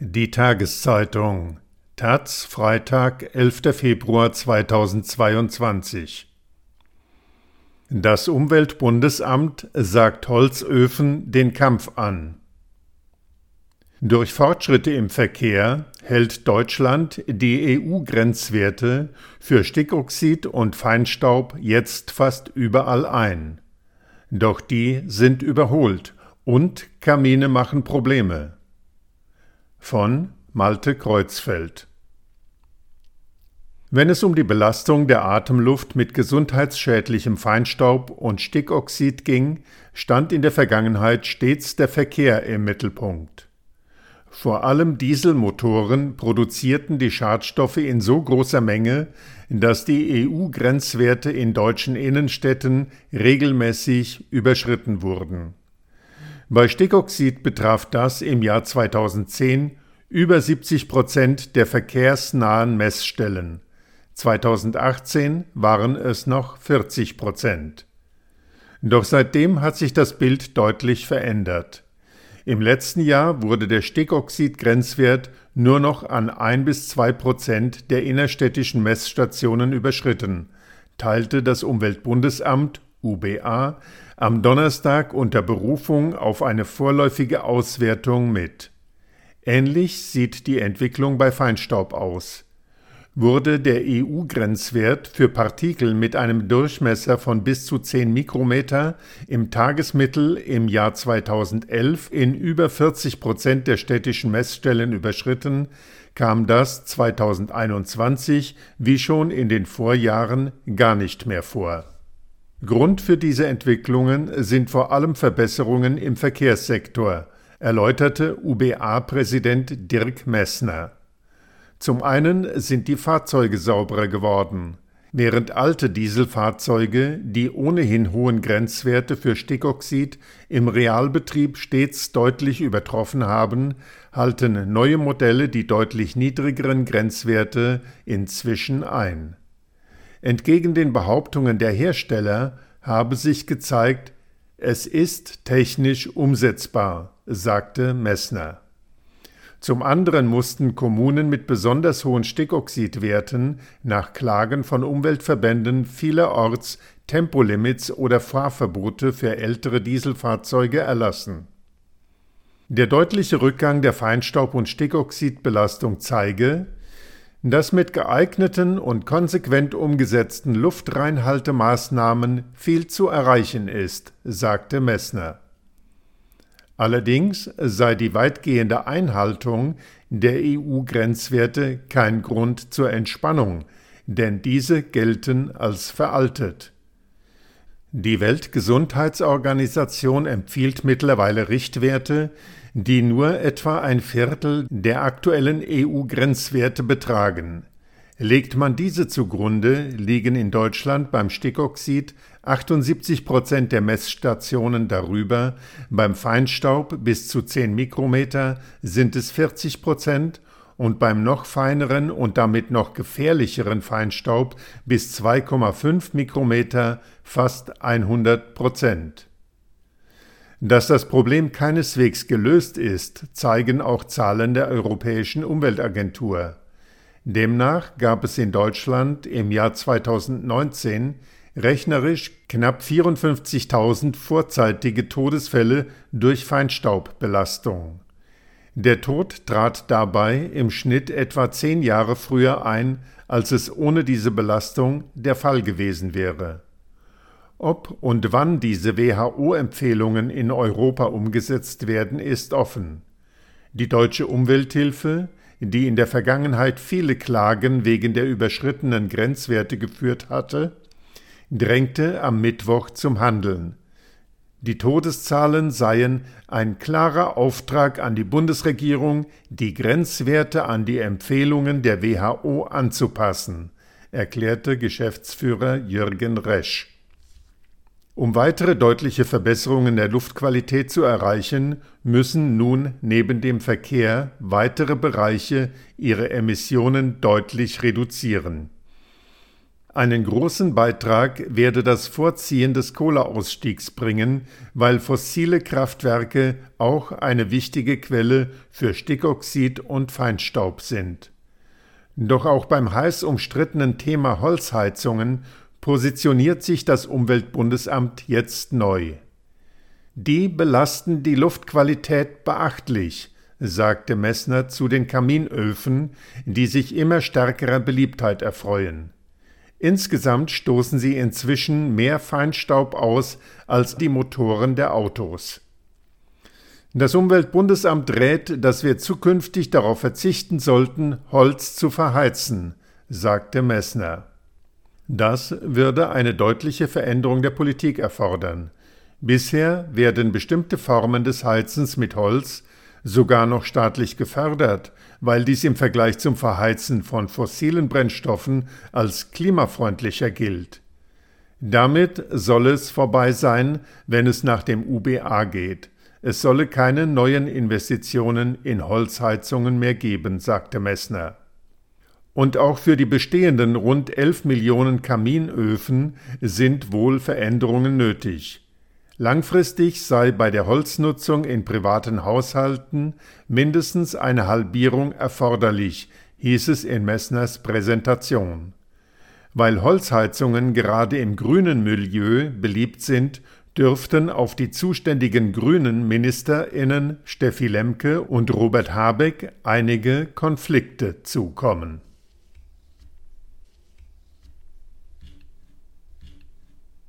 Die Tageszeitung Taz, Freitag, 11. Februar 2022 Das Umweltbundesamt sagt Holzöfen den Kampf an. Durch Fortschritte im Verkehr hält Deutschland die EU-Grenzwerte für Stickoxid und Feinstaub jetzt fast überall ein. Doch die sind überholt und Kamine machen Probleme von Malte Kreuzfeld. Wenn es um die Belastung der Atemluft mit gesundheitsschädlichem Feinstaub und Stickoxid ging, stand in der Vergangenheit stets der Verkehr im Mittelpunkt. Vor allem Dieselmotoren produzierten die Schadstoffe in so großer Menge, dass die EU-Grenzwerte in deutschen Innenstädten regelmäßig überschritten wurden. Bei Stickoxid betraf das im Jahr 2010 über 70 Prozent der verkehrsnahen Messstellen. 2018 waren es noch 40 Prozent. Doch seitdem hat sich das Bild deutlich verändert. Im letzten Jahr wurde der Stickoxid-Grenzwert nur noch an ein bis zwei Prozent der innerstädtischen Messstationen überschritten, teilte das Umweltbundesamt UBA am Donnerstag unter Berufung auf eine vorläufige Auswertung mit. Ähnlich sieht die Entwicklung bei Feinstaub aus. Wurde der EU-Grenzwert für Partikel mit einem Durchmesser von bis zu 10 Mikrometer im Tagesmittel im Jahr 2011 in über 40 Prozent der städtischen Messstellen überschritten, kam das 2021 wie schon in den Vorjahren gar nicht mehr vor. Grund für diese Entwicklungen sind vor allem Verbesserungen im Verkehrssektor, erläuterte UBA-Präsident Dirk Messner. Zum einen sind die Fahrzeuge sauberer geworden. Während alte Dieselfahrzeuge die ohnehin hohen Grenzwerte für Stickoxid im Realbetrieb stets deutlich übertroffen haben, halten neue Modelle die deutlich niedrigeren Grenzwerte inzwischen ein. Entgegen den Behauptungen der Hersteller habe sich gezeigt, es ist technisch umsetzbar, sagte Messner. Zum anderen mussten Kommunen mit besonders hohen Stickoxidwerten nach Klagen von Umweltverbänden vielerorts Tempolimits oder Fahrverbote für ältere Dieselfahrzeuge erlassen. Der deutliche Rückgang der Feinstaub- und Stickoxidbelastung zeige, dass mit geeigneten und konsequent umgesetzten Luftreinhaltemaßnahmen viel zu erreichen ist, sagte Messner. Allerdings sei die weitgehende Einhaltung der EU-Grenzwerte kein Grund zur Entspannung, denn diese gelten als veraltet. Die Weltgesundheitsorganisation empfiehlt mittlerweile Richtwerte, die nur etwa ein Viertel der aktuellen EU-Grenzwerte betragen. Legt man diese zugrunde, liegen in Deutschland beim Stickoxid 78 Prozent der Messstationen darüber, beim Feinstaub bis zu 10 Mikrometer sind es 40 Prozent und beim noch feineren und damit noch gefährlicheren Feinstaub bis 2,5 Mikrometer fast 100 Prozent. Dass das Problem keineswegs gelöst ist, zeigen auch Zahlen der Europäischen Umweltagentur. Demnach gab es in Deutschland im Jahr 2019 rechnerisch knapp 54.000 vorzeitige Todesfälle durch Feinstaubbelastung. Der Tod trat dabei im Schnitt etwa zehn Jahre früher ein, als es ohne diese Belastung der Fall gewesen wäre. Ob und wann diese WHO-Empfehlungen in Europa umgesetzt werden, ist offen. Die deutsche Umwelthilfe, die in der Vergangenheit viele Klagen wegen der überschrittenen Grenzwerte geführt hatte, drängte am Mittwoch zum Handeln. Die Todeszahlen seien ein klarer Auftrag an die Bundesregierung, die Grenzwerte an die Empfehlungen der WHO anzupassen, erklärte Geschäftsführer Jürgen Resch. Um weitere deutliche Verbesserungen der Luftqualität zu erreichen, müssen nun neben dem Verkehr weitere Bereiche ihre Emissionen deutlich reduzieren. Einen großen Beitrag werde das Vorziehen des Kohleausstiegs bringen, weil fossile Kraftwerke auch eine wichtige Quelle für Stickoxid und Feinstaub sind. Doch auch beim heiß umstrittenen Thema Holzheizungen positioniert sich das Umweltbundesamt jetzt neu. Die belasten die Luftqualität beachtlich, sagte Messner zu den Kaminöfen, die sich immer stärkerer Beliebtheit erfreuen. Insgesamt stoßen sie inzwischen mehr Feinstaub aus als die Motoren der Autos. Das Umweltbundesamt rät, dass wir zukünftig darauf verzichten sollten, Holz zu verheizen, sagte Messner. Das würde eine deutliche Veränderung der Politik erfordern. Bisher werden bestimmte Formen des Heizens mit Holz sogar noch staatlich gefördert, weil dies im Vergleich zum Verheizen von fossilen Brennstoffen als klimafreundlicher gilt. Damit soll es vorbei sein, wenn es nach dem UBA geht. Es solle keine neuen Investitionen in Holzheizungen mehr geben, sagte Messner. Und auch für die bestehenden rund 11 Millionen Kaminöfen sind wohl Veränderungen nötig. Langfristig sei bei der Holznutzung in privaten Haushalten mindestens eine Halbierung erforderlich, hieß es in Messners Präsentation. Weil Holzheizungen gerade im grünen Milieu beliebt sind, dürften auf die zuständigen grünen Ministerinnen Steffi Lemke und Robert Habeck einige Konflikte zukommen